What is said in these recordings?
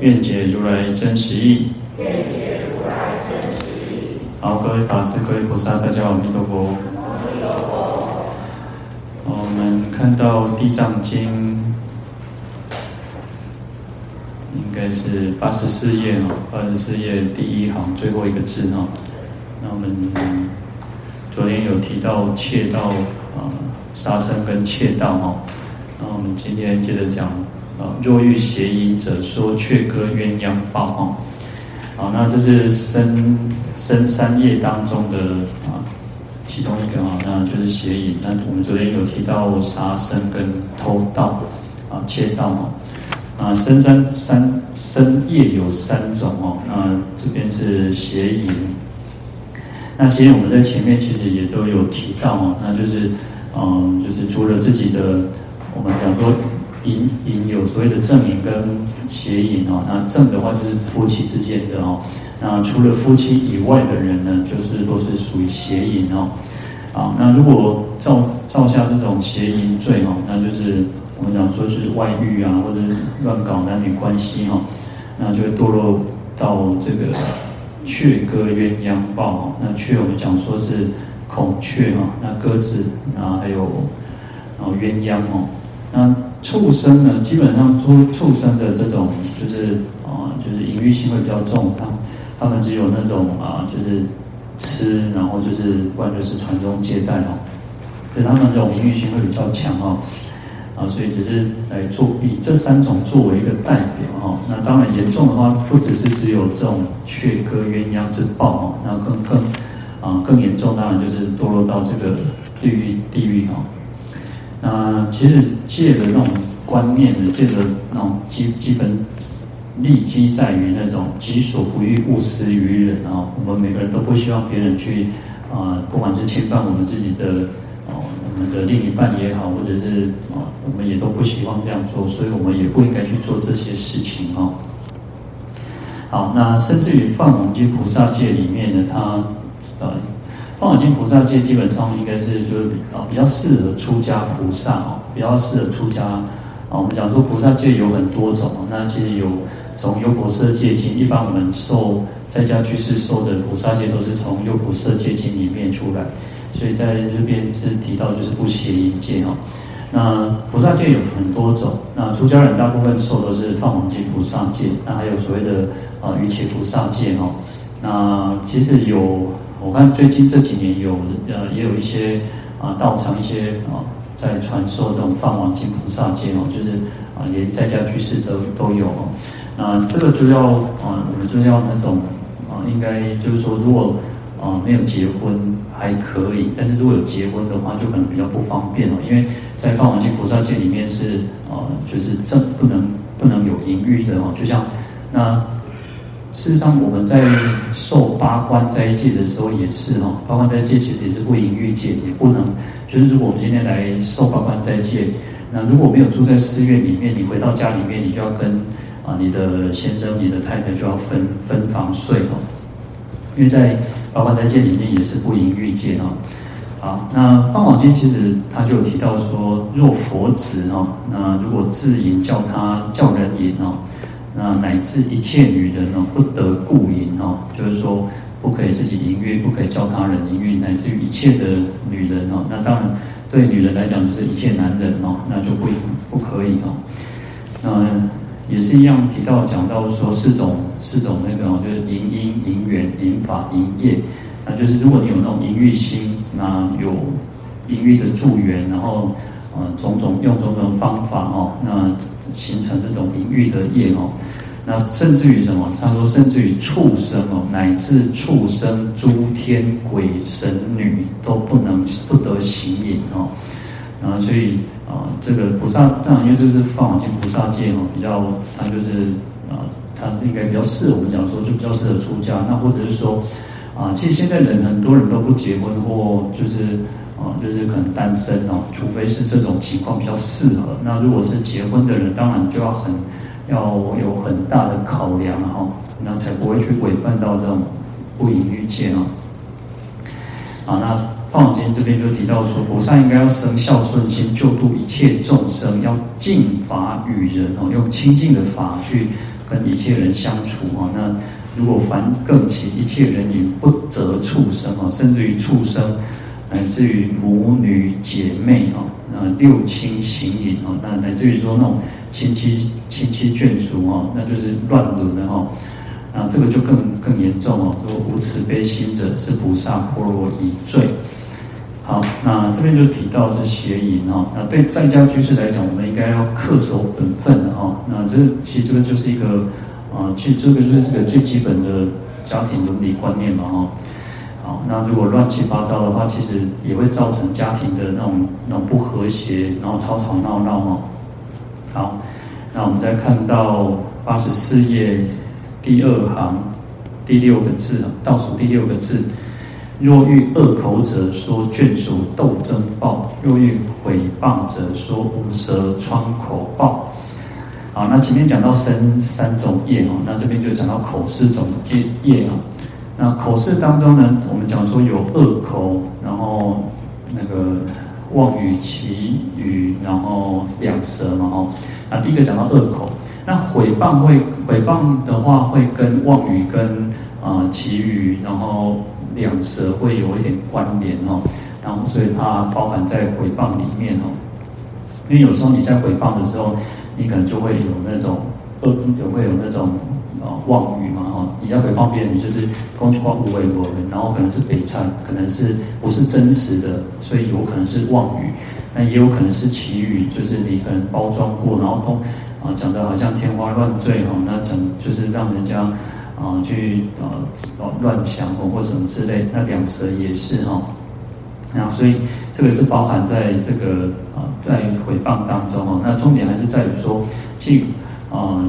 愿解如来真实义。愿解如来真实义。好，各位法师、各位菩萨，大家好，阿弥陀佛。阿弥陀佛。我们看到《地藏经》，应该是八十四页哦，八十四页第一行最后一个字哦。那我们昨天有提到窃盗啊，杀生跟窃盗哦。那我们今天接着讲。啊若遇邪淫者，说却歌鸳鸯报哦。好，那这是身身三业当中的啊其中一个啊，那就是邪淫。那我们昨天有提到杀生跟偷盗啊窃盗哦。啊，身三三身业有三种哦。那这边是邪淫。那邪淫我们在前面其实也都有提到哦，那就是嗯，就是除了自己的，我们讲说。淫淫有所谓的正淫跟邪淫哦，那正的话就是夫妻之间的哦，那除了夫妻以外的人呢，就是都是属于邪淫哦。啊，那如果造造下这种邪淫罪哦，那就是我们讲说是外遇啊，或者是乱搞男女关系哈，那就堕落到这个雀鸽鸳鸯报哦。那雀我们讲说是孔雀哈，那鸽子啊还有然后鸳鸯哦，那。畜生呢，基本上畜畜生的这种就是啊，就是淫欲性会比较重，他他们只有那种啊，就是吃，然后就是不然就是传宗接代哦，所以他们这种淫欲性会比较强哦，啊，所以只是来做以这三种作为一个代表哦。那当然严重的话，不只是只有这种雀歌鸳鸯之报哦，那更更啊更严重，当然就是堕落到这个地狱地狱哦。那其实戒的那种观念呢，戒的那种基基本利基在于那种己所不欲，勿施于人啊。我们每个人都不希望别人去啊，不管是侵犯我们自己的哦，我们的另一半也好，或者是啊，我们也都不希望这样做，所以我们也不应该去做这些事情哦。好，那甚至于《梵网经》菩萨戒里面呢，他呃。《梵网经》菩萨戒基本上应该是就是啊比较适合出家菩萨哦，比较适合出家啊。我们讲说菩萨戒有很多种，那其实有从优婆塞戒经，一般我们受在家居士受的菩萨戒都是从优婆塞戒经里面出来，所以在这边是提到就是不邪淫戒哦。那菩萨戒有很多种，那出家人大部分受的是《梵网经》菩萨戒，那还有所谓的啊瑜伽菩萨戒哦。那其实有。我看最近这几年有呃也有一些啊道场一些啊在传授这种放网金菩萨戒哦，就是啊连在家居士都都有哦。那这个就要啊我们就要那种啊应该就是说如果啊没有结婚还可以，但是如果有结婚的话就可能比较不方便哦，因为在放网金菩萨戒里面是啊就是正不能不能有淫欲的哦，就像那。事实上，我们在受八关斋戒的时候也是哦，八关斋戒其实也是不淫欲戒，也不能。就是如果我们今天来受八关斋戒，那如果没有住在寺院里面，你回到家里面，你就要跟啊你的先生、你的太太就要分分房睡哦。因为在八关斋戒里面也是不淫欲戒哦。好，那《梵网经》其实他就有提到说，若佛子哦，那如果自淫叫他叫人淫哦。那乃至一切女人哦，不得故淫哦，就是说不可以自己淫欲，不可以教他人淫欲，乃至于一切的女人哦。那当然对女人来讲，就是一切男人哦，那就不不可以哦。那也是一样提到讲到说四种四种那个哦，就是淫因、淫缘、淫法、淫业。那就是如果你有那种淫欲心，那有淫欲的助缘，然后呃种种用种种方法哦，那。形成这种淫欲的业哦，那甚至于什么？他说，甚至于畜生哦，乃至畜生、诸天、鬼神、女都不能不得行淫哦。然后所以啊，这个菩萨当然因为这是《梵网经》菩萨戒哦，比较他就是啊，他应该比较适合我们讲说，就比较适合出家。那或者是说，啊，其实现在人很多人都不结婚，或就是啊，就是可能单身哦，除非是这种情况比较适合。那如果是结婚的人，当然就要很要有很大的考量哈，那才不会去违反到这种不淫欲戒啊。啊，那。放经这边就提到说，菩萨应该要生孝顺心，救度一切众生，要净法与人哦，用清净的法去跟一切人相处哦。那如果凡更起一切人与不择畜生哦，甚至于畜生，乃至于母女姐妹哦，那六亲行淫哦，那乃至于说那种亲戚亲戚眷属哦，那就是乱伦的哈。那这个就更更严重哦，说无慈悲心者，是菩萨波罗夷罪。好，那这边就提到是邪淫哦。那对在家居士来讲，我们应该要恪守本分的哦。那这其实这个就是一个啊，其实这个就是这个最基本的家庭伦理观念嘛哈。好，那如果乱七八糟的话，其实也会造成家庭的那种那种不和谐，然后吵吵闹闹哈。好，那我们再看到八十四页第二行第六个字，倒数第六个字。若遇恶口者说眷属斗争报，若遇毁谤者说无舌疮口报。好，那前面讲到三三种业哦，那这边就讲到口四种业业啊。那口四当中呢，我们讲说有恶口，然后那个妄语、綺语，然后两舌嘛哦。那第一个讲到恶口，那毁谤会毁谤的话，会跟妄语跟啊綺语，然后。两舌会有一点关联哦，然后所以它包含在诽谤里面哦。因为有时候你在诽谤的时候，你可能就会有那种恶，有会有那种啊妄语嘛要诽谤别人，你就是攻击光无为我人，然后可能是北参，可能是不是真实的，所以有可能是妄语，那也有可能是奇语，就是你可能包装过，然后都啊讲的好像天花乱坠哈，那讲就是让人家。啊，去啊乱想或或什么之类，那两舌也是哈，那所以这个是包含在这个啊在回谤当中哈。那重点还是在于说，即啊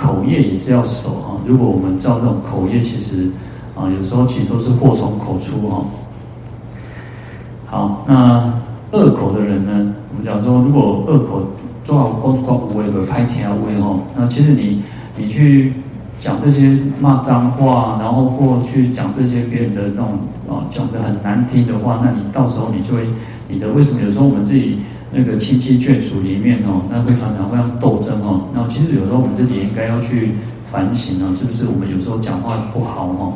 口业也是要守哈。如果我们照这种口业，其实啊有时候其实都是祸从口出哈。好，那恶口的人呢，我们讲说，如果恶口做好公公无为的拍天啊威哈，那其实你你去。讲这些骂脏话，然后或去讲这些别人的那种啊讲的很难听的话，那你到时候你就会你的为什么有时候我们自己那个亲戚眷属里面哦，那会常常会要斗争哦。那其实有时候我们自己应该要去反省啊，是不是我们有时候讲话不好哦？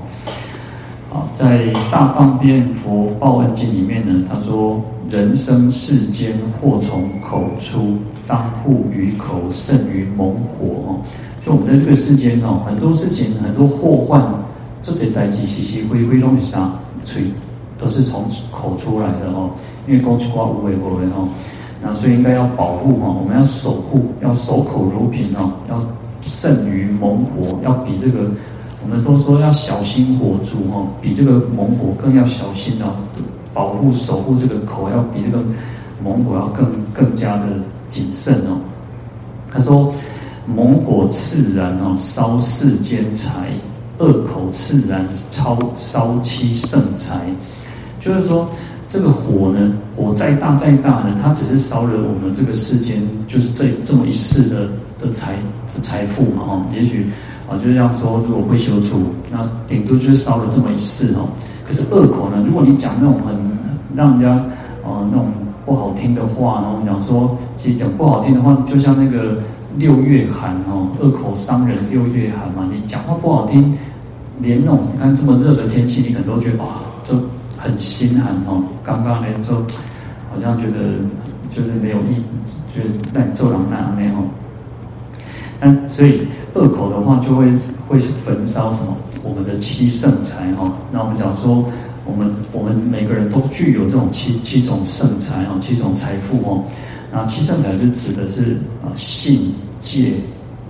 好，在《大方便佛报恩经》里面呢，他说：“人生世间祸从口出，当护于口胜于猛火哦。”就我们在这个世间哦，很多事情很多祸患，这些代际，熙熙灰灰东西上吹，都是从口出来的哦。因为公瓜无为不为哦，那所以应该要保护哦，我们要守护，要守口如瓶哦，要胜于猛火，要比这个我们都说要小心火烛哦，比这个猛火更要小心哦，保护守护这个口，要比这个猛火要更更加的谨慎哦。他说。猛火炽然哦，烧世间财；恶口炽然，超烧妻圣财。就是说，这个火呢，火再大再大呢，它只是烧了我们这个世间，就是这这么一世的的财财富嘛哈。也许啊，就是要说，如果会修出，那顶多就是烧了这么一世哦。可是恶口呢，如果你讲那种很让人家啊那种不好听的话，然后讲说，其实讲不好听的话，就像那个。六月寒哦，恶口伤人。六月寒嘛，你讲话不好听，连那种你看这么热的天气，你可能都觉得哇，就很心寒哦。刚刚呢，就好像觉得就是没有意，觉得那做人那没有。那所以恶口的话，就会会是焚烧什么我们的七圣财哦。那我们讲说，我们我们每个人都具有这种七七种圣财哦，七种财富哦。那七圣财是指的是啊信。戒、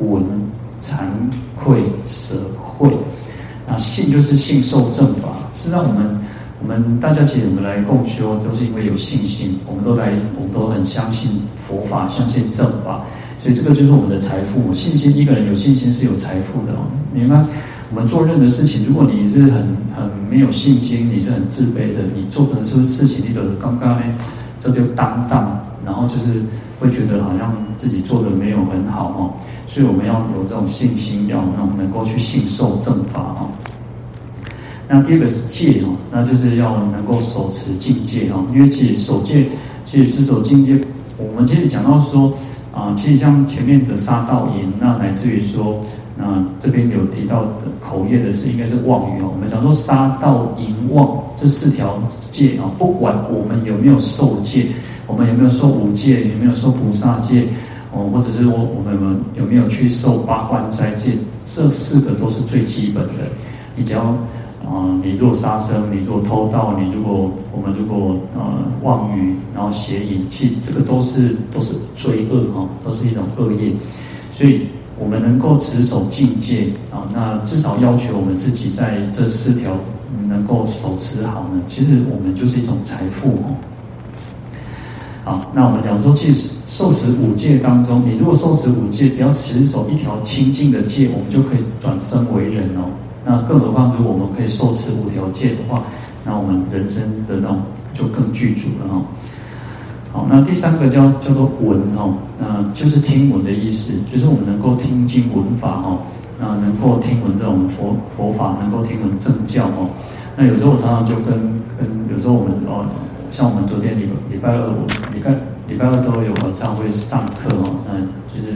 闻、惭愧、舍、慧。那信就是信受正法，是让我们我们大家其实我们来共修，都是因为有信心，我们都来，我们都很相信佛法，相信正法，所以这个就是我们的财富。信心，一个人有信心是有财富的哦。明白？我们做任何事情，如果你是很很没有信心，你是很自卑的，你做的事事情，你都刚刚呢，这就当当，然后就是会觉得好像自己做的没有很好哦。所以我们要有这种信心，要能能够去信受正法哦。那第二个是戒哦，那就是要能够手持境界哦，因为戒守戒，戒持守境界，我们其实讲到说啊，其实像前面的杀盗淫，那乃至于说。那这边有提到的口业的是应该是妄语哦。我们讲说杀盗淫妄这四条戒啊，不管我们有没有受戒，我们有没有受五戒，有没有受菩萨戒哦，或者是我我们有没有去受八关斋戒，这四个都是最基本的。你只要啊，你若杀生，你若偷盗，你如果我们如果呃妄语，然后邪淫，其这个都是都是罪恶哈，都是一种恶业，所以。我们能够持守境界啊，那至少要求我们自己在这四条能够守持好呢。其实我们就是一种财富哦。好，那我们讲说，其实受持五戒当中，你如果受持五戒，只要持守一条清净的戒，我们就可以转生为人哦。那更何况，如果我们可以受持无条件的话，那我们人生的那种就更具足了哦。好，那第三个叫叫做闻哦，那就是听闻的意思，就是我们能够听经闻法哦，那能够听闻这种佛佛法，能够听闻正教哦。那有时候我常常就跟跟有时候我们哦，像我们昨天礼礼拜二，我礼拜礼拜二都有晚上会上课哦，那就是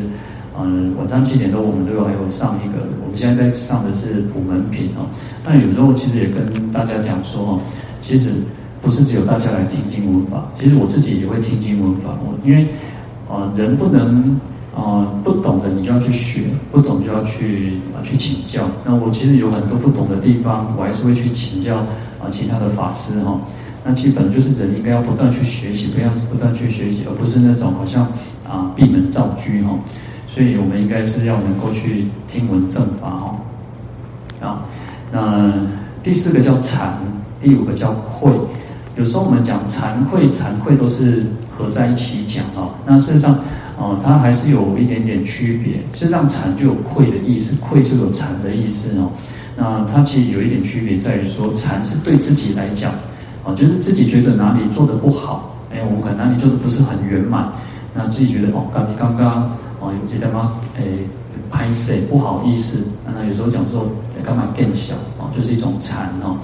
嗯晚上七点多我们都有还有上一个，我们现在在上的是普门品哦。那有时候其实也跟大家讲说哦，其实。不是只有大家来听经闻法，其实我自己也会听经闻法。我因为啊、人不能啊、不懂的你就要去学，不懂就要去啊去请教。那我其实有很多不懂的地方，我还是会去请教啊其他的法师哈。那基本就是人应该要不断去学习，不要不断去学习，而不是那种好像啊闭门造车哈。所以我们应该是要能够去听闻正法哈。啊，那第四个叫惭，第五个叫愧。有时候我们讲惭愧，惭愧都是合在一起讲哦。那事实上，哦，它还是有一点点区别。事实上，惭就有愧的意思，愧就有惭的意思哦。那它其实有一点区别在于说，惭是对自己来讲，哦，就是自己觉得哪里做得不好，哎，我们可能哪里做得不是很圆满，那自己觉得哦，刚你刚刚哦，有记得吗？诶，拍谢不好意思。那有时候讲说，干嘛更小哦，就是一种惭哦。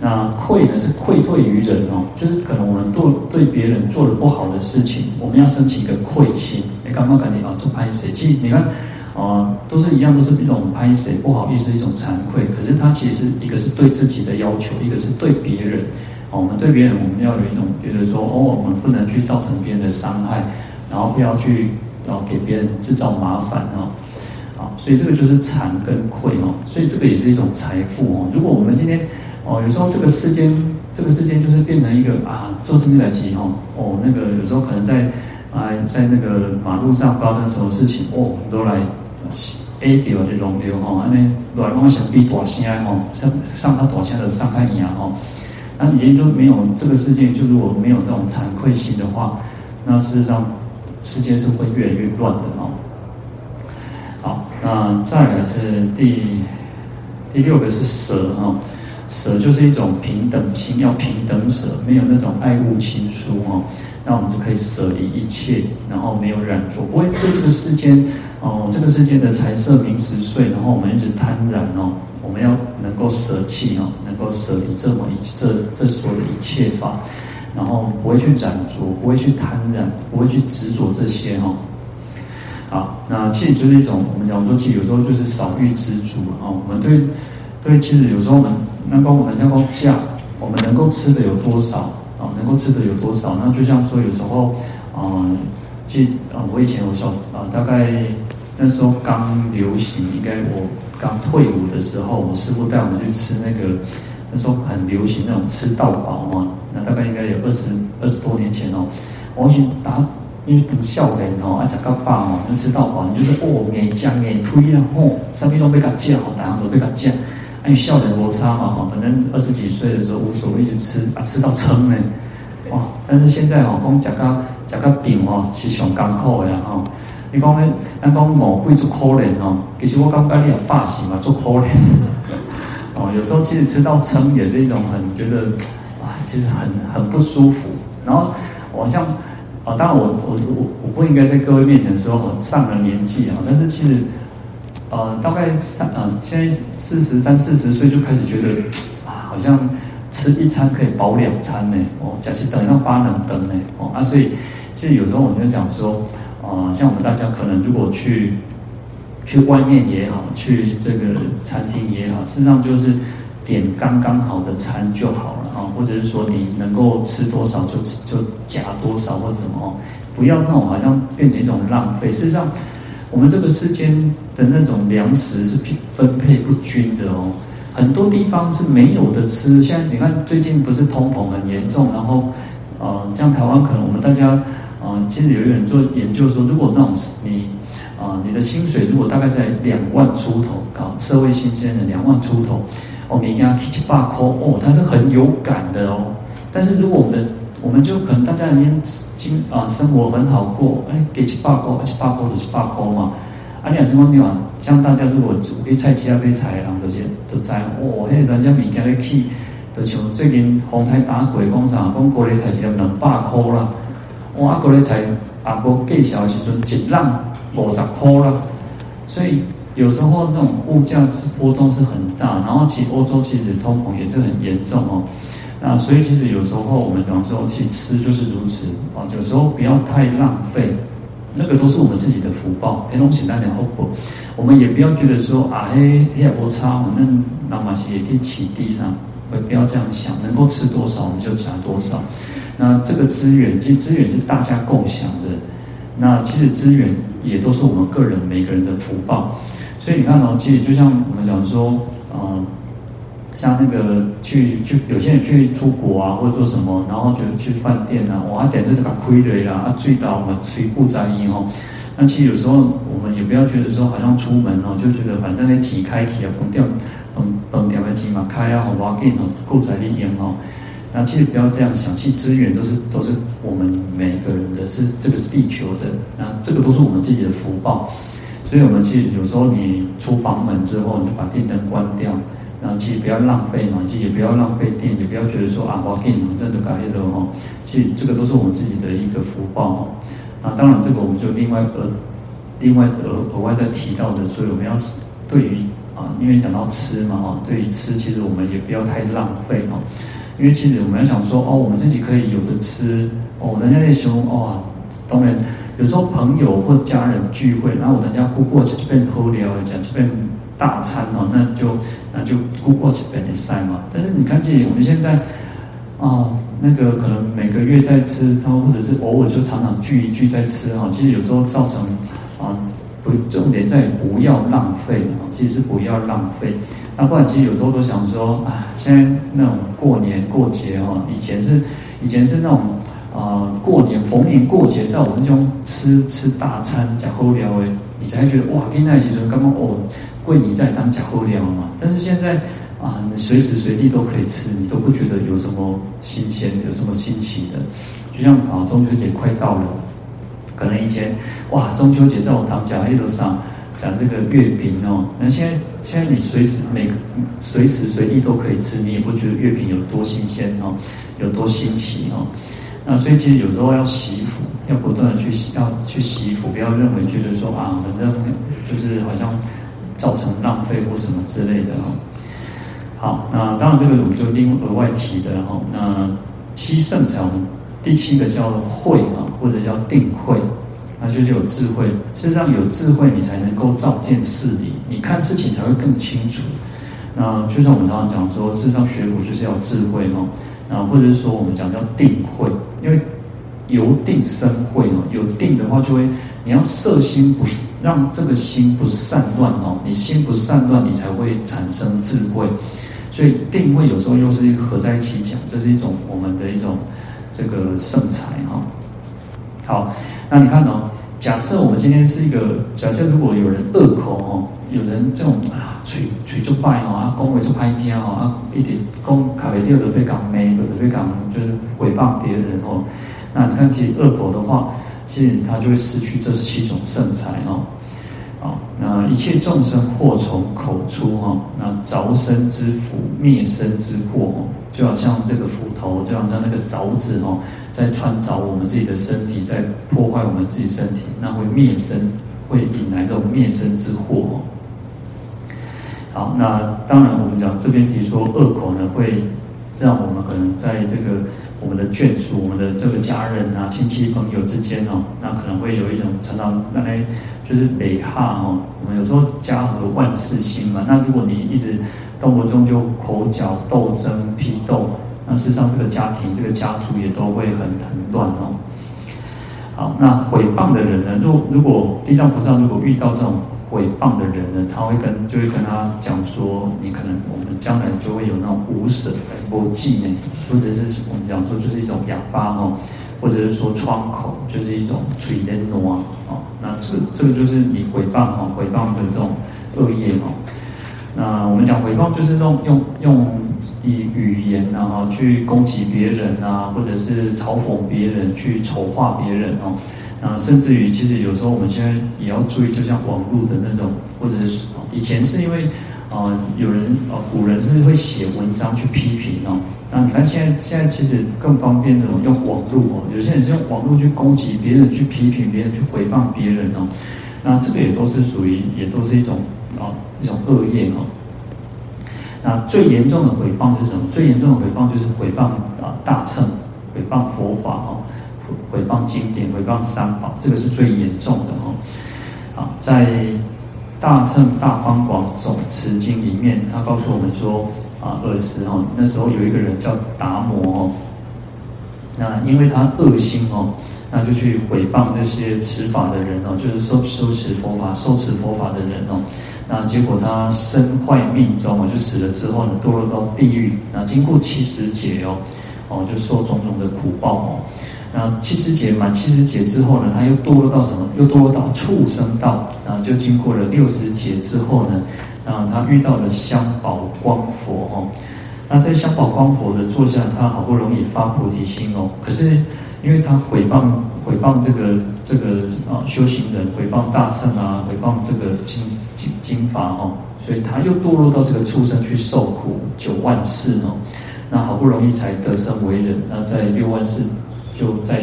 那愧呢，是愧对于人哦，就是可能我们对对别人做了不好的事情，我们要升起一个愧心。你刚刚感觉啊，做拍谢，其实你看，啊，都是一样，都是一种拍谢，不好意思，一种惭愧。可是它其实一个是对自己的要求，一个是对别人。哦，我们对别人，我们要有一种觉得说，哦，我们不能去造成别人的伤害，然后不要去哦给别人制造麻烦哦。啊，所以这个就是惭跟愧哦，所以这个也是一种财富哦。如果我们今天哦，有时候这个世间，这个世间就是变成一个啊，做生意来急哦。哦，那个有时候可能在啊，在那个马路上发生什么事情，哦，都来 A 掉就弄掉哦，安尼来往想比大声哦，上上他大声的上看一样哦。那你就没有这个世界，就如果没有这种惭愧心的话，那事实上世界是会越来越乱的哦。好，那再来是第第六个是舍哦。舍就是一种平等心，要平等舍，没有那种爱物亲疏哦，那我们就可以舍离一切，然后没有染着，不会对这个世间哦，这个世间的财色名食睡，然后我们一直贪染哦，我们要能够舍弃哦，能够舍离这么一这这所有的一切法，然后不会去染着，不会去贪染，不会去执着这些哦。好，那其实就是一种我们讲说，其实有时候就是少欲知足啊，我们对对，其实有时候我们。那光我们像光价，我们能够吃的有多少啊？能够吃的有多少？那就像说有时候，嗯，记啊，我以前我小啊，大概那时候刚流行，应该我刚退伍的时候，我师父带我们去吃那个，那时候很流行那种吃到饱嘛。那大概应该有二十二十多年前哦，我去打，因为不笑人哦，爱吃个饱哦，那吃到饱，你就是哦，硬酱硬推啊，哦，上面都被他夹，好大样都被他夹。因为笑点摩擦嘛，哈，反正二十几岁的时候无所谓，一直吃啊，吃到撑呢，哇！但是现在哦，光讲个讲个顶哦，是上刚好呀，哈。你讲咧，咱讲某贵族可怜哦，其实我感觉你也霸气嘛，做可怜。哦，有时候其实吃到撑也是一种很觉得啊，其实很很不舒服。然后我好像啊，当然我我我我不应该在各位面前说我上了年纪啊，但是其实呃，大概三啊，现在四十三四十岁就开始觉得啊，好像吃一餐可以饱两餐呢。哦，假期等一到八能等呢。哦啊，所以其实有时候我就讲说。啊，像我们大家可能如果去去外面也好，去这个餐厅也好，事实上就是点刚刚好的餐就好或者是说你能够吃多少就吃就夹多少或者什么哦，不要那种好像变成一种浪费。事实上，我们这个世间的那种粮食是分配不均的哦，很多地方是没有的吃。现在你看最近不是通膨很严重，然后呃，像台湾可能我们大家。呃，其实有一个人做研究说，如果那种你啊，你的薪水如果大概在两万出头，啊社会新鲜的两万出头，我们应该七八块哦，他是很有感的哦。但是如果我们的我们就可能大家已经经啊生活很好过，哎，给七八块，七八块就七八块嘛。啊，你讲什么地方？像大家如果煮给菜鸡啊，给菜郎这些都在哦，那人家物件咧起，就像最近丰台打鬼工厂，讲过来菜鸡要两百块啦。我阿哥咧才阿哥介绍的时阵，一人五十块啦。所以有时候那种物价是波动是很大，然后其实欧洲其实通膨也是很严重哦。那所以其实有时候我们讲说，其实吃就是如此啊。有时候不要太浪费，那个都是我们自己的福报。黑龙简单点后果，我们也不要觉得说啊，嘿，黑也不差，反正那马西也可以起地上，不要这样想，能够吃多少我们就夹多少。那这个资源，其实资源是大家共享的。那其实资源也都是我们个人每个人的福报。所以你看哦，其实就像我们讲说，嗯、像那个去去有些人去出国啊，或者做什么，然后就去饭店啊，哇，点这个亏了呀，啊，醉倒嘛，水不沾衣哦。那其实有时候我们也不要觉得说，好像出门哦，就觉得反正那几开起啊，崩掉，崩崩掉的几嘛开啊，好不好？给哦，够在里面哦。那其实不要这样想，其实资源都是都是我们每一个人的，是这个是地球的，那这个都是我们自己的福报。所以，我们其实有时候你出房门之后，你就把电灯关掉，然后其实不要浪费嘛，其实也不要浪费电，也不要觉得说啊，我给你们真的感觉的哦。其实这个都是我们自己的一个福报哦。那当然，这个我们就另外额另外额额外再提到的，所以我们要对于啊，因为讲到吃嘛哈，对于吃，其实我们也不要太浪费哦。因为其实我们要想说哦，我们自己可以有的吃哦，人家那时候哦，当然有时候朋友或家人聚会，然后我人家顾过这边偷聊讲这边大餐哦，那就那就顾过这边的菜嘛。但是你看，这我们现在啊、那个可能每个月在吃，然后或者是偶尔就常常聚一聚在吃哈，其实有时候造成啊，不重点在不要浪费啊，其实是不要浪费。那不然，其实有时候都想说，啊，现在那种过年过节哈，以前是以前是那种啊、呃，过年逢年过节，在我们这种吃吃大餐假好料诶，你才觉得哇，跟那些人刚刚哦，过年在当假好料嘛。但是现在啊，你随时随地都可以吃，你都不觉得有什么新鲜，有什么新奇的。就像啊，中秋节快到了，可能以前哇，中秋节在我堂家一路上。讲这个月饼哦，那现在现在你随时每随时随地都可以吃，你也不觉得月饼有多新鲜哦，有多新奇哦。那所以其实有时候要惜福，要不断的去要去惜福，不要认为觉得说啊，反正就是好像造成浪费或什么之类的哦。好，那当然这个我们就另额外提的哈。那七圣财，我们第七个叫慧啊，或者叫定慧。那就是有智慧，事实上有智慧，你才能够照见事理，你看事情才会更清楚。那就像我们常常讲说，事实上学佛就是要智慧哦。那或者说我们讲叫定慧，因为由定生慧哦。有定的话，就会你要色心不让这个心不散乱哦。你心不散乱，你才会产生智慧。所以定慧有时候又是合在一起讲，这是一种我们的一种这个圣财哈。好。那你看哦，假设我们今天是一个假设，如果有人恶口哦，有人这种啊，嘴嘴就败哦，啊，恭维就拍天哦，啊，一点恭卡雷蒂被讲没，有的被讲就是诽谤别人哦。那你看，其实恶口的话，其实他就会失去这七种圣财哦。好，那一切众生祸从口出哈，那凿身之斧，灭身之过，就好像这个斧头，就好像那个凿子哦，在穿凿我们自己的身体，在破坏我们自己身体，那会灭身，会引来这种灭身之祸哦。好，那当然我们讲这边提说恶口呢，会这样我们可能在这个我们的眷属、我们的这个家人啊、亲戚朋友之间哦，那可能会有一种常常原来。就是美哈哦，我们有时候家和万事兴嘛。那如果你一直动不动就口角斗争、批斗，那事实上这个家庭、这个家族也都会很很乱哦。好，那毁谤的人呢？如如果地藏菩萨如果遇到这种毁谤的人呢，他会跟就会跟他讲说，你可能我们将来就会有那种无舌无忌呢，或者是我们讲说就是一种哑巴哦。或者是说窗口，就是一种嘴的挪啊，那这这个就是你毁谤哈，毁谤的这种恶业哦。那我们讲诽谤就是用用用以语言然后去攻击别人啊，或者是嘲讽别人，去丑化别人哦。啊甚至于，其实有时候我们现在也要注意，就像网络的那种，或者是以前是因为啊有人啊古人是会写文章去批评哦。那你看，现在现在其实更方便，怎么用网络哦？有些人是用网络去攻击别人，去批评别人，去诽谤别人哦。那这个也都是属于，也都是一种啊一种恶业哦。那最严重的诽谤是什么？最严重的诽谤就是诽谤啊大乘，诽谤佛法哦，诽谤经典，诽谤三宝，这个是最严重的哦。好，在《大乘大方广总持经》里面，他告诉我们说。啊，尔时哦，那时候有一个人叫达摩哦，那因为他恶心哦，那就去诽谤这些持法的人哦，就是受修持佛法、受持佛法的人哦，那结果他身坏命终哦，就死了之后呢，堕落到地狱，那经过七十劫哦，哦，就受种种的苦报哦，那七十劫满七十劫之后呢，他又堕落到什么？又堕落到畜生道，然后就经过了六十劫之后呢。啊，他遇到了香宝光佛哦，那在香宝光佛的座下，他好不容易发菩提心哦，可是因为他毁谤毁谤这个这个啊修行人，毁谤大乘啊，毁谤这个经经经法哦，所以他又堕落到这个畜生去受苦九万世哦，那好不容易才得生为人，那在六万世就在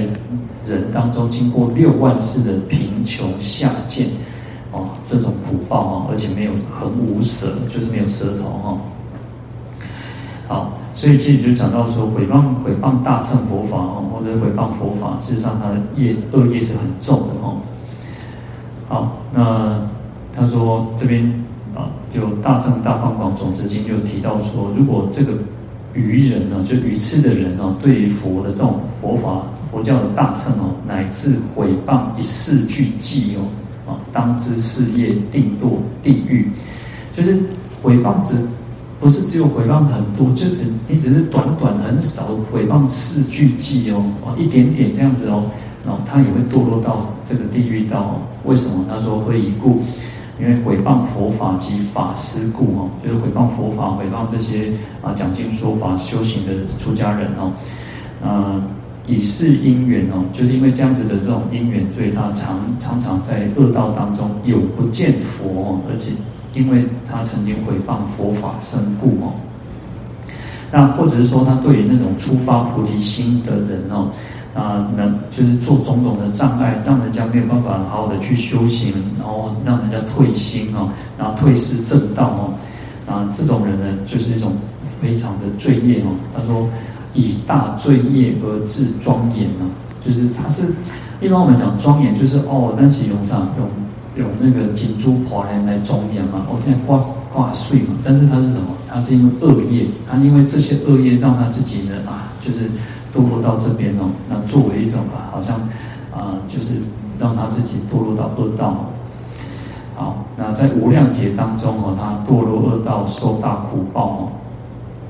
人当中经过六万世的贫穷下贱。哦，这种苦报哦，而且没有很无舌，就是没有舌头哈。好，所以其实就讲到说，诽谤诽谤大乘佛法哦，或者诽谤佛法，事实上它的业恶业是很重的哦。好，那他说这边啊，就《大乘大方广总之经》就提到说，如果这个愚人呢，就愚痴的人呢，对于佛的这种佛法、佛教的大乘哦，乃至毁谤一事俱记哦。啊，当知事业定堕地狱，就是毁谤只不是只有诽谤很多，就只你只是短短很少毁谤四句偈哦，啊一点点这样子哦，然后他也会堕落到这个地狱道哦。为什么？他说会以故？因为毁谤佛法及法师故哦，就是毁谤佛法，毁谤这些啊讲经说法修行的出家人哦，嗯。以是因缘哦，就是因为这样子的这种因缘，所以他常常常在恶道当中有不见佛哦，而且因为他曾经毁谤佛法身故哦，那或者是说他对于那种初发菩提心的人哦，啊，能就是做种种的障碍，让人家没有办法好好的去修行，然后让人家退心哦，然后退失正道哦，啊，这种人呢，就是一种非常的罪业哦，他说。以大罪业而自庄严呢，就是他是一般我们讲庄严，就是哦，但是用上用用那个金珠华莲来庄严嘛，哦，现在挂挂税嘛，但是他是什么？他是因为恶业，他因为这些恶业让他自己呢啊，就是堕落到这边哦，那作为一种啊，好像啊，就是让他自己堕落到恶道。好，那在无量劫当中哦，他堕落恶道，受大苦报哦。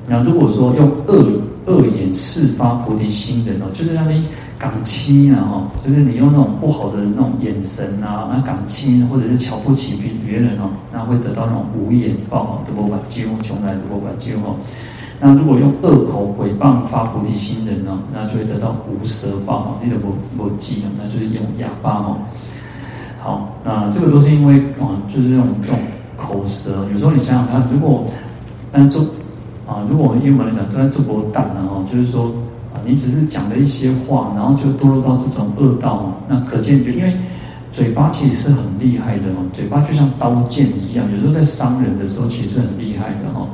那如果说用恶恶言示发菩提心的哦，就是那些港欺啊哈，就是你用那种不好的那种眼神啊，那港欺或者是瞧不起别别人哦，那会得到那种无眼报，德波把救，从来德波把救哦。那如果用恶口诽谤发菩提心人呢，那就会得到无舌报啊，那个无无记啊，那就是用哑巴哦。好，那这个都是因为啊，就是这种这种口舌。有时候你想想看，如果但做啊，如果英文来讲，都在做不当的哦，就是说啊，你只是讲了一些话，然后就堕落到这种恶道嘛，那可见就因为嘴巴其实是很厉害的哦，嘴巴就像刀剑一样，有时候在伤人的时候其实很厉害的哦。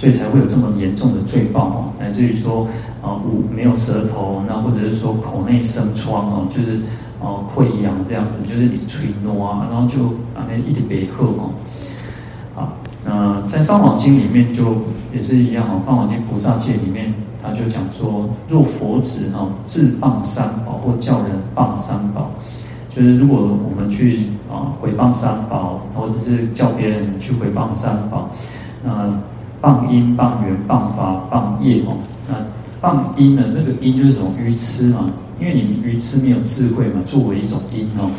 所以才会有这么严重的罪报哦，乃至于说啊，无没有舌头，那或者是说口内生疮哦，就是啊溃疡这样子，就是你吹诺啊，然后就啊那一点别喝哦。好，那在《梵网经》里面就也是一样哦，《梵网经》菩萨戒里面他就讲说，若佛子哈自谤三宝或叫人谤三宝，就是如果我们去啊毁谤三宝，或者是叫别人去毁谤三宝，那。谤因、谤缘、谤法、谤业哦，那谤因呢？那个因就是什么愚痴嘛，因为你们愚痴没有智慧嘛，作为一种因哦。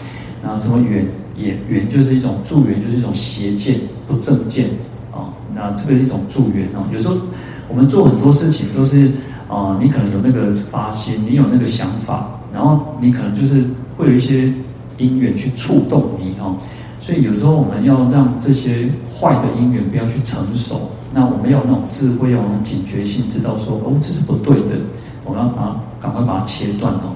那什么缘也缘就是一种助缘，就是一种邪见、不正见啊。那这个是一种助缘哦。有时候我们做很多事情都是啊，你可能有那个发心，你有那个想法，然后你可能就是会有一些因缘去触动你哦。所以有时候我们要让这些坏的因缘不要去成熟。那我们要有那种智慧，要有那种警觉性，知道说哦，这是不对的，我们要把赶快把它切断哦。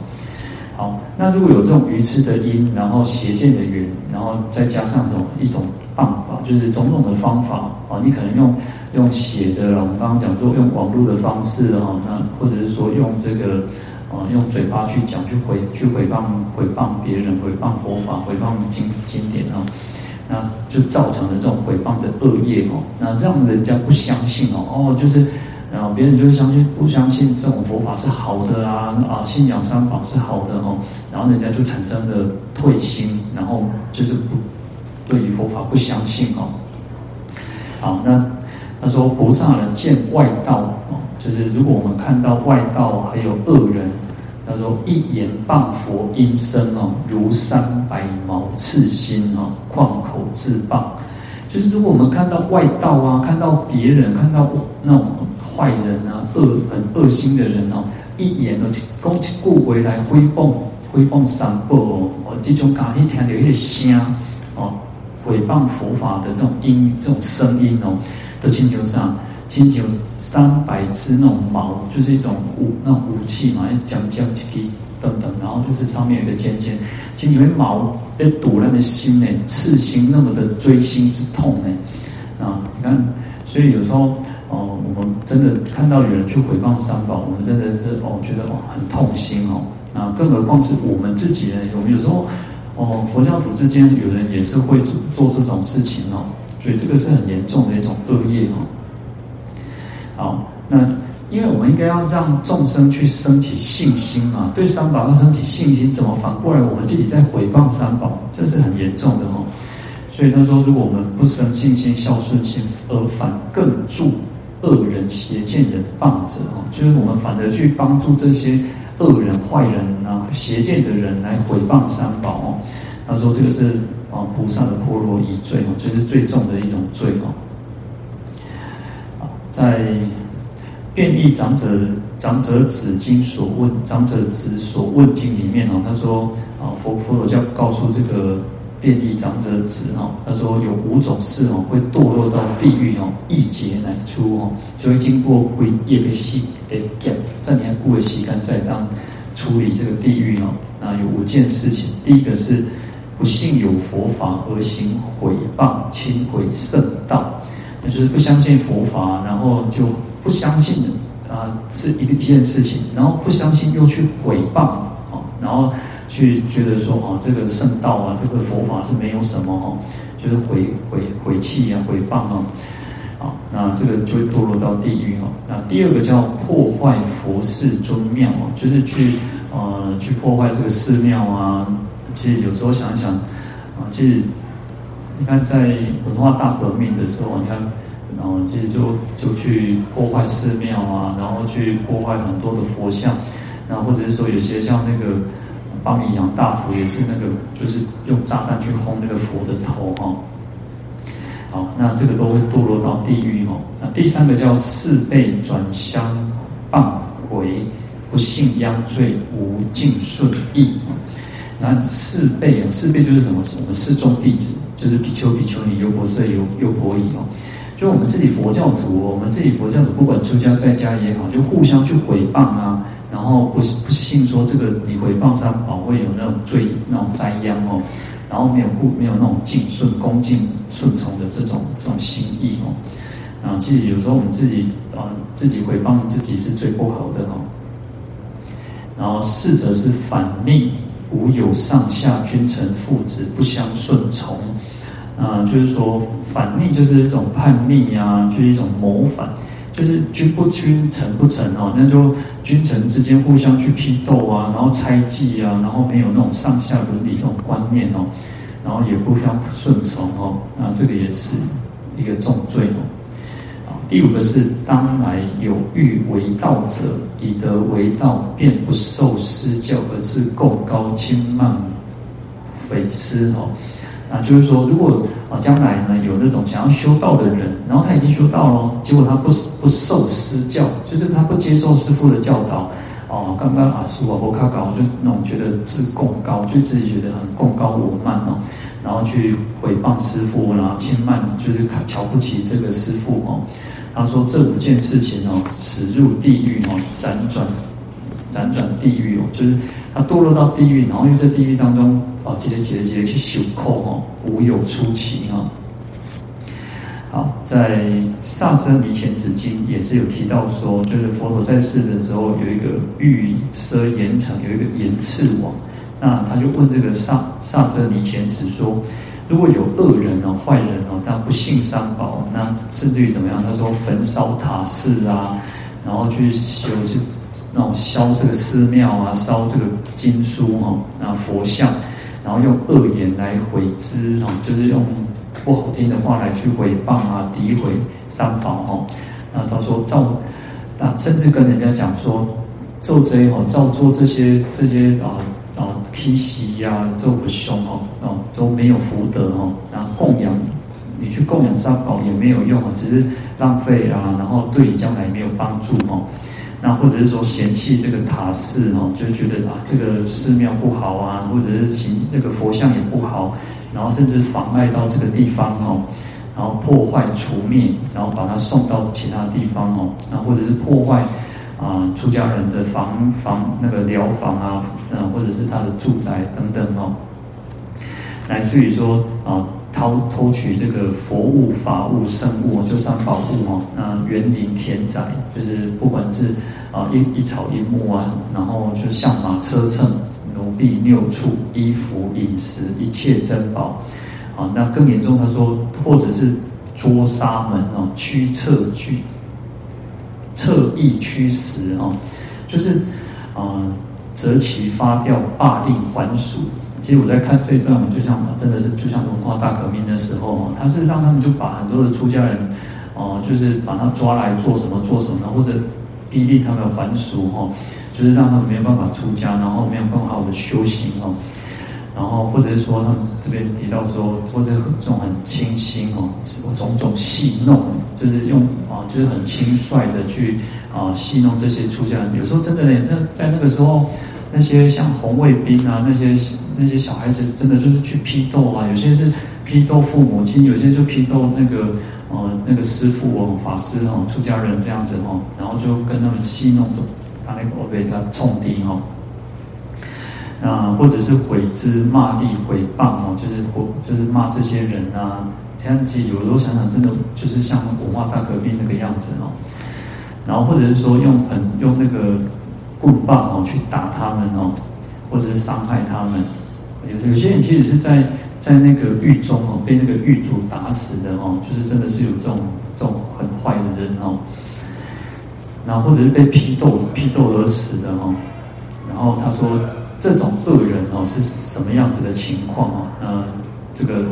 好，那如果有这种愚痴的因，然后邪见的缘，然后再加上这种一种办法，就是种种的方法啊，你可能用用写的，我们刚刚讲说用网络的方式啊，那或者是说用这个啊，用嘴巴去讲，去毁去回谤回谤别人，回谤佛法，回谤经经典啊。那就造成了这种诽谤的恶业哦，那让人家不相信哦，哦，就是，然后别人就会相信，不相信这种佛法是好的啊，啊，信仰三宝是好的哦，然后人家就产生了退心，然后就是不对于佛法不相信哦。好，那他说菩萨呢见外道哦，就是如果我们看到外道还有恶人。他说：“一言谤佛音声哦，如三百毛刺心哦，旷口自谤。就是如果我们看到外道啊，看到别人，看到那种坏人啊，恶很恶心的人哦，一言哦，讲一句回来诽谤诽谤三宝哦，哦，这种刚一听到一个声哦，诽谤佛法的这种音，这种声音哦，都亲像啥？亲像三百只那种矛，就是一种武那种武器嘛，讲讲起等等，然后就是上面有个尖尖，其实因为矛被堵人的心呢，刺心那么的锥心之痛呢，啊，你看，所以有时候哦，我们真的看到有人去诽谤三宝，我们真的是哦，觉得哦很痛心哦，啊，更何况是我们自己呢？我们有时候哦，佛教徒之间有人也是会做这种事情哦，所以这个是很严重的一种恶业哦。好，那因为我们应该要让众生去升起信心嘛，对三宝要升起信心，怎么反过来我们自己在毁谤三宝，这是很严重的哦。所以他说，如果我们不生信心、孝顺心，而反更助恶人、邪见人谤者哦，就是我们反而去帮助这些恶人、坏人啊、邪见的人来毁谤三宝哦。他说这个是啊菩萨的破罗夷罪哦，这是最重的一种罪哦。在辩益长者长者子经所问长者子所问经里面哦，他说啊佛佛陀教告诉这个辩益长者子哦，他说有五种事哦会堕落到地狱哦，一劫乃出哦，就会经过鬼业的戏诶讲，在年故的时间在当处理这个地狱哦，那有五件事情，第一个是不信有佛法而行毁谤轻毁圣道。就是不相信佛法，然后就不相信啊，是一个一件事情，然后不相信又去毁谤啊，然后去觉得说啊，这个圣道啊，这个佛法是没有什么哈，就是毁毁毁弃啊，毁谤啊，啊，那这个就堕落到地狱哦。那第二个叫破坏佛寺尊庙哦，就是去呃去破坏这个寺庙啊。其实有时候想想啊，其实。你看，在文化大革命的时候，你看，然后其实就就去破坏寺庙啊，然后去破坏很多的佛像，然后或者是说有些像那个巴米扬大佛，也是那个就是用炸弹去轰那个佛的头哈。好，那这个都会堕落到地狱哦。那第三个叫四辈转相谤毁，不信殃罪，无尽顺意。那四辈啊，四辈就是什么？什么四众弟子，就是比丘、比丘尼、优婆塞、优优婆夷哦。就我们自己佛教徒，我们自己佛教徒，不管出家在家也好，就互相去诽谤啊，然后不不信说这个你诽谤三宝会有那种罪、那种灾殃哦，然后没有不没有那种敬顺、恭敬顺从的这种这种心意哦。啊，其实有时候我们自己啊，自己诽谤自己是最不好的哦。然后四则是反逆，无有上下君臣父子不相顺从。啊，就是说反逆就是一种叛逆啊，就是一种谋反，就是君不君，臣不臣哦，那就君臣之间互相去批斗啊，然后猜忌啊，然后没有那种上下伦理这种观念哦，然后也不相顺从哦，啊，这个也是一个重罪哦。第五个是当来有欲为道者，以德为道，便不受师教而自贡高轻慢匪私哦。啊，就是说，如果啊将来呢有那种想要修道的人，然后他已经修道了，结果他不不受师教，就是他不接受师父的教导，哦，刚刚啊师父我卡搞，就那种觉得自贡高，就自己觉得很贡高我慢哦，然后去诽谤师父，然后轻慢，就是瞧不起这个师父哦。他说这五件事情哦，使入地狱哦，辗转辗转地狱哦，就是他堕落到地狱，然后又在地狱当中。哦，节节节节去受苦哦，无有出期啊。好，在《萨遮尼前子经》也是有提到说，就是佛陀在世的时候，有一个玉舍严城，有一个严赤王，那他就问这个萨萨遮尼前子说，如果有恶人哦、坏人哦，他不信三宝，那甚至于怎么样？他说焚烧塔寺啊，然后去修就那种烧这个寺庙啊，烧这个经书哦，那佛像。然后用恶言来毁之哦，就是用不好听的话来去诽谤啊、诋毁三宝哦。那他说造，那甚至跟人家讲说，做贼哦，造作这些这些啊啊批习呀，做不凶哦哦都没有福德哦。然后供养你去供养三宝也没有用啊，只是浪费啊，然后对你将来没有帮助哦。那或者是说嫌弃这个塔寺哦，就觉得啊这个寺庙不好啊，或者是行这个佛像也不好，然后甚至妨碍到这个地方哦，然后破坏除灭，然后把它送到其他地方哦，那或者是破坏啊出家人的房房那个寮房啊，嗯，或者是他的住宅等等哦，乃至于说啊。偷偷取这个佛物、法物、圣物，就三宝物哦。那园林田宅，就是不管是啊一一草一木啊，然后就象马车乘、奴婢六畜、衣服饮食一切珍宝啊。那更严重，他说或者是捉杀门哦，驱策去侧翼驱使哦，就是啊择其发调，罢令还俗。其实我在看这一段，就像真的是就像文化大革命的时候，他是让他们就把很多的出家人，哦，就是把他抓来做什么做什么，或者逼令他们还俗哈，就是让他们没有办法出家，然后没有办法好的修行哦，然后或者是说他们这边提到说，或者这种很轻心哦，种种戏弄，就是用啊，就是很轻率的去啊戏弄这些出家人，有时候真的呢，那在那个时候。那些像红卫兵啊，那些那些小孩子，真的就是去批斗啊。有些是批斗父母亲，有些就批斗那个呃那个师父哦、法师哦、出家人这样子哦，然后就跟他们戏弄，把那个被他冲低哦。那或者是毁之骂詈毁谤哦，就是或就是骂这些人啊。这样子有时候想想，真的就是像文化大革命那个样子哦。然后或者是说用很用那个。棍棒哦，去打他们哦，或者是伤害他们。有有些人其实是在在那个狱中哦，被那个狱卒打死的哦，就是真的是有这种这种很坏的人哦。然后或者是被批斗批斗而死的哦。然后他说这种恶人哦是什么样子的情况哦？嗯，这个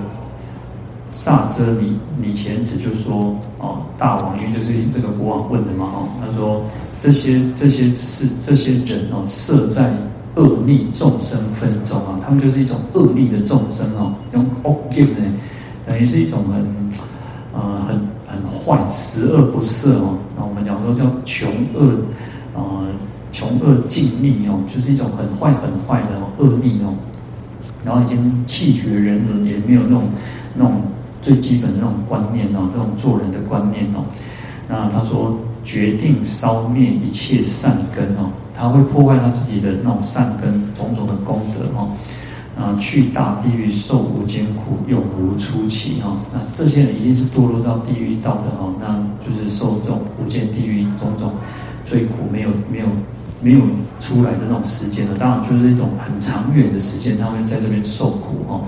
萨遮尼尼前子就说哦，大王，因为就是这个国王问的嘛哦，他说。这些这些是这些人哦，设在恶逆众生分中啊，他们就是一种恶逆的众生哦，用恶业呢，等于是一种很呃很很坏，十恶不赦哦。那我们讲说叫穷恶，呃穷恶尽逆哦，就是一种很坏很坏的恶逆哦。然后已经弃绝人伦，也没有那种那种最基本的那种观念哦，这种做人的观念哦。那他说决定烧灭一切善根哦，他会破坏他自己的那种善根种种的功德哦。啊，去大地狱受无间苦，永无出期哈。那这些人一定是堕落到地狱道的哈，那就是受这种无间地狱种种最苦，没有没有没有出来的那种时间的，当然就是一种很长远的时间，他们在这边受苦哈。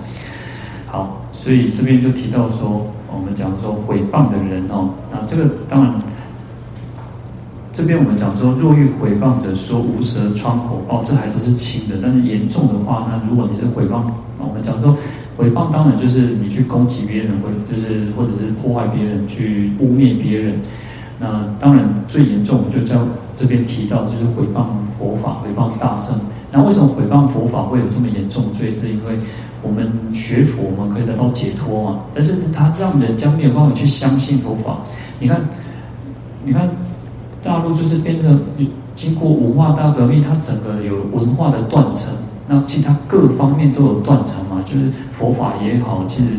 好，所以这边就提到说，我们讲说毁谤的人哦，那这个当然。这边我们讲说，若遇毁谤者说无舌疮口哦，这还都是轻的。但是严重的话，那如果你是毁谤，我们讲说毁谤，当然就是你去攻击别人，或者就是或者是破坏别人，去污蔑别人。那当然最严重，就在这边提到，就是毁谤佛法、毁谤大圣。那为什么毁谤佛法会有这么严重罪？是因为我们学佛，我们可以得到解脱嘛。但是他让人将没有办法去相信佛法。你看，你看。大陆就是变成经过文化大革命，它整个有文化的断层，那其他各方面都有断层嘛，就是佛法也好，其实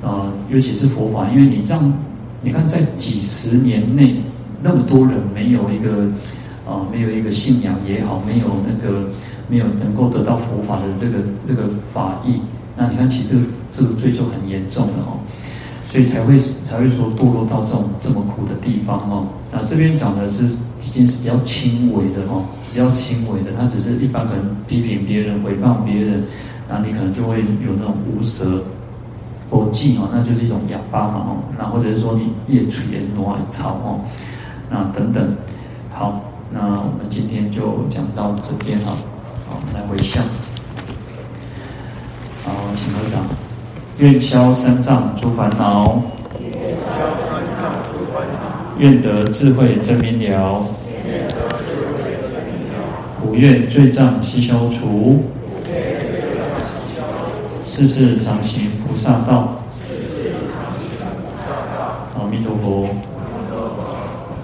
呃，尤其是佛法，因为你这样，你看在几十年内那么多人没有一个、呃，没有一个信仰也好，没有那个没有能够得到佛法的这个这个法义，那你看其实这个罪就很严重了哦。所以才会才会说堕落到这种这么苦的地方哦。那这边讲的是已经是比较轻微的哦，比较轻微的。他只是一般可能批评别人、诽谤别人，那你可能就会有那种无舌、不净哦，那就是一种哑巴嘛哦。那或者是说你叶垂也挪草哦，那等等。好，那我们今天就讲到这边哈。好，我们来回向。请合掌。愿消三障诸烦恼，愿得智慧真明了，不愿罪障悉消除，世世常行菩萨道。